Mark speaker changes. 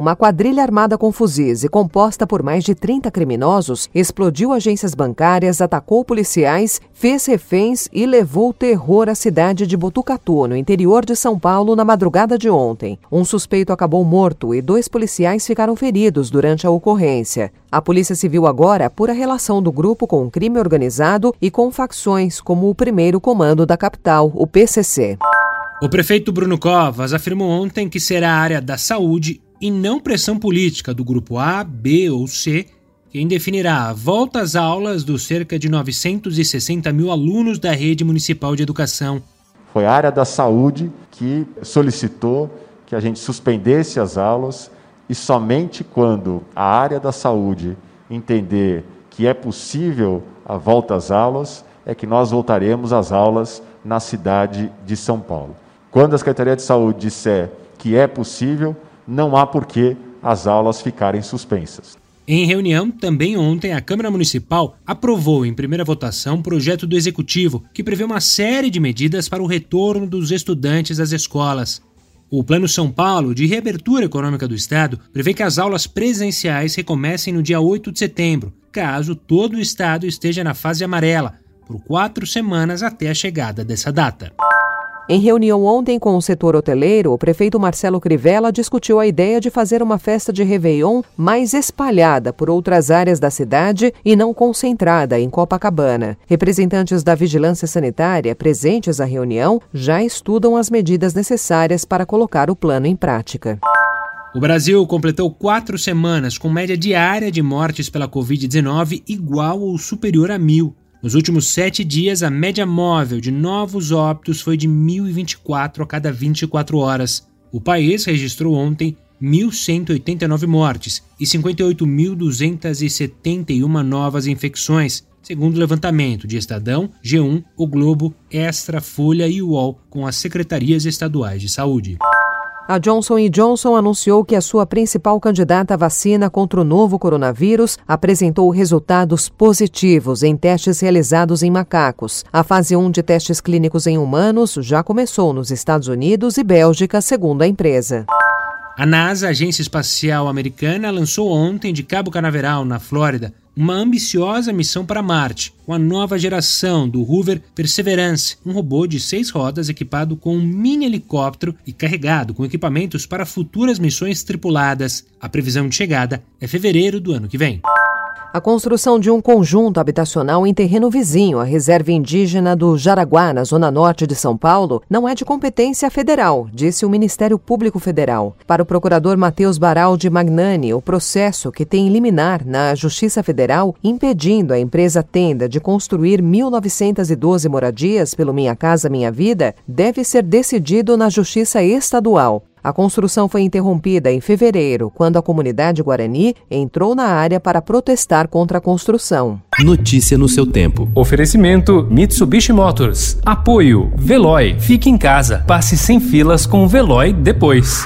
Speaker 1: Uma quadrilha armada com fuzis e composta por mais de 30 criminosos explodiu agências bancárias, atacou policiais, fez reféns e levou terror à cidade de Botucatu, no interior de São Paulo, na madrugada de ontem. Um suspeito acabou morto e dois policiais ficaram feridos durante a ocorrência. A Polícia Civil agora apura a relação do grupo com o crime organizado e com facções como o primeiro comando da capital, o PCC.
Speaker 2: O prefeito Bruno Covas afirmou ontem que será a área da saúde e não pressão política do grupo A, B ou C quem definirá a volta às aulas dos cerca de 960 mil alunos da rede municipal de educação.
Speaker 3: Foi a área da saúde que solicitou que a gente suspendesse as aulas e somente quando a área da saúde entender que é possível a volta às aulas é que nós voltaremos às aulas na cidade de São Paulo. Quando a Secretaria de Saúde disser que é possível, não há por que as aulas ficarem suspensas.
Speaker 2: Em reunião, também ontem, a Câmara Municipal aprovou em primeira votação um projeto do Executivo que prevê uma série de medidas para o retorno dos estudantes às escolas. O Plano São Paulo de Reabertura Econômica do Estado prevê que as aulas presenciais recomecem no dia 8 de setembro, caso todo o Estado esteja na fase amarela, por quatro semanas até a chegada dessa data.
Speaker 1: Em reunião ontem com o setor hoteleiro, o prefeito Marcelo Crivella discutiu a ideia de fazer uma festa de Réveillon mais espalhada por outras áreas da cidade e não concentrada em Copacabana. Representantes da Vigilância Sanitária presentes à reunião já estudam as medidas necessárias para colocar o plano em prática.
Speaker 2: O Brasil completou quatro semanas com média diária de mortes pela Covid-19 igual ou superior a mil. Nos últimos sete dias, a média móvel de novos óbitos foi de 1.024 a cada 24 horas. O país registrou ontem 1.189 mortes e 58.271 novas infecções, segundo o levantamento de Estadão, G1, O Globo, Extra, Folha e UOL com as secretarias estaduais de saúde.
Speaker 1: A Johnson Johnson anunciou que a sua principal candidata à vacina contra o novo coronavírus apresentou resultados positivos em testes realizados em macacos. A fase 1 de testes clínicos em humanos já começou nos Estados Unidos e Bélgica, segundo a empresa.
Speaker 2: A NASA, agência espacial americana, lançou ontem de Cabo Canaveral, na Flórida, uma ambiciosa missão para Marte, com a nova geração do Hoover Perseverance, um robô de seis rodas equipado com um mini helicóptero e carregado com equipamentos para futuras missões tripuladas. A previsão de chegada é fevereiro do ano que vem.
Speaker 1: A construção de um conjunto habitacional em terreno vizinho à reserva indígena do Jaraguá, na zona norte de São Paulo, não é de competência federal, disse o Ministério Público Federal. Para o procurador Matheus Baraldi Magnani, o processo que tem liminar na Justiça Federal impedindo a empresa Tenda de construir 1.912 moradias pelo Minha Casa Minha Vida deve ser decidido na Justiça Estadual. A construção foi interrompida em fevereiro, quando a comunidade guarani entrou na área para protestar contra a construção.
Speaker 4: Notícia no seu tempo.
Speaker 5: Oferecimento Mitsubishi Motors. Apoio Veloy. Fique em casa. Passe sem filas com o Veloy depois.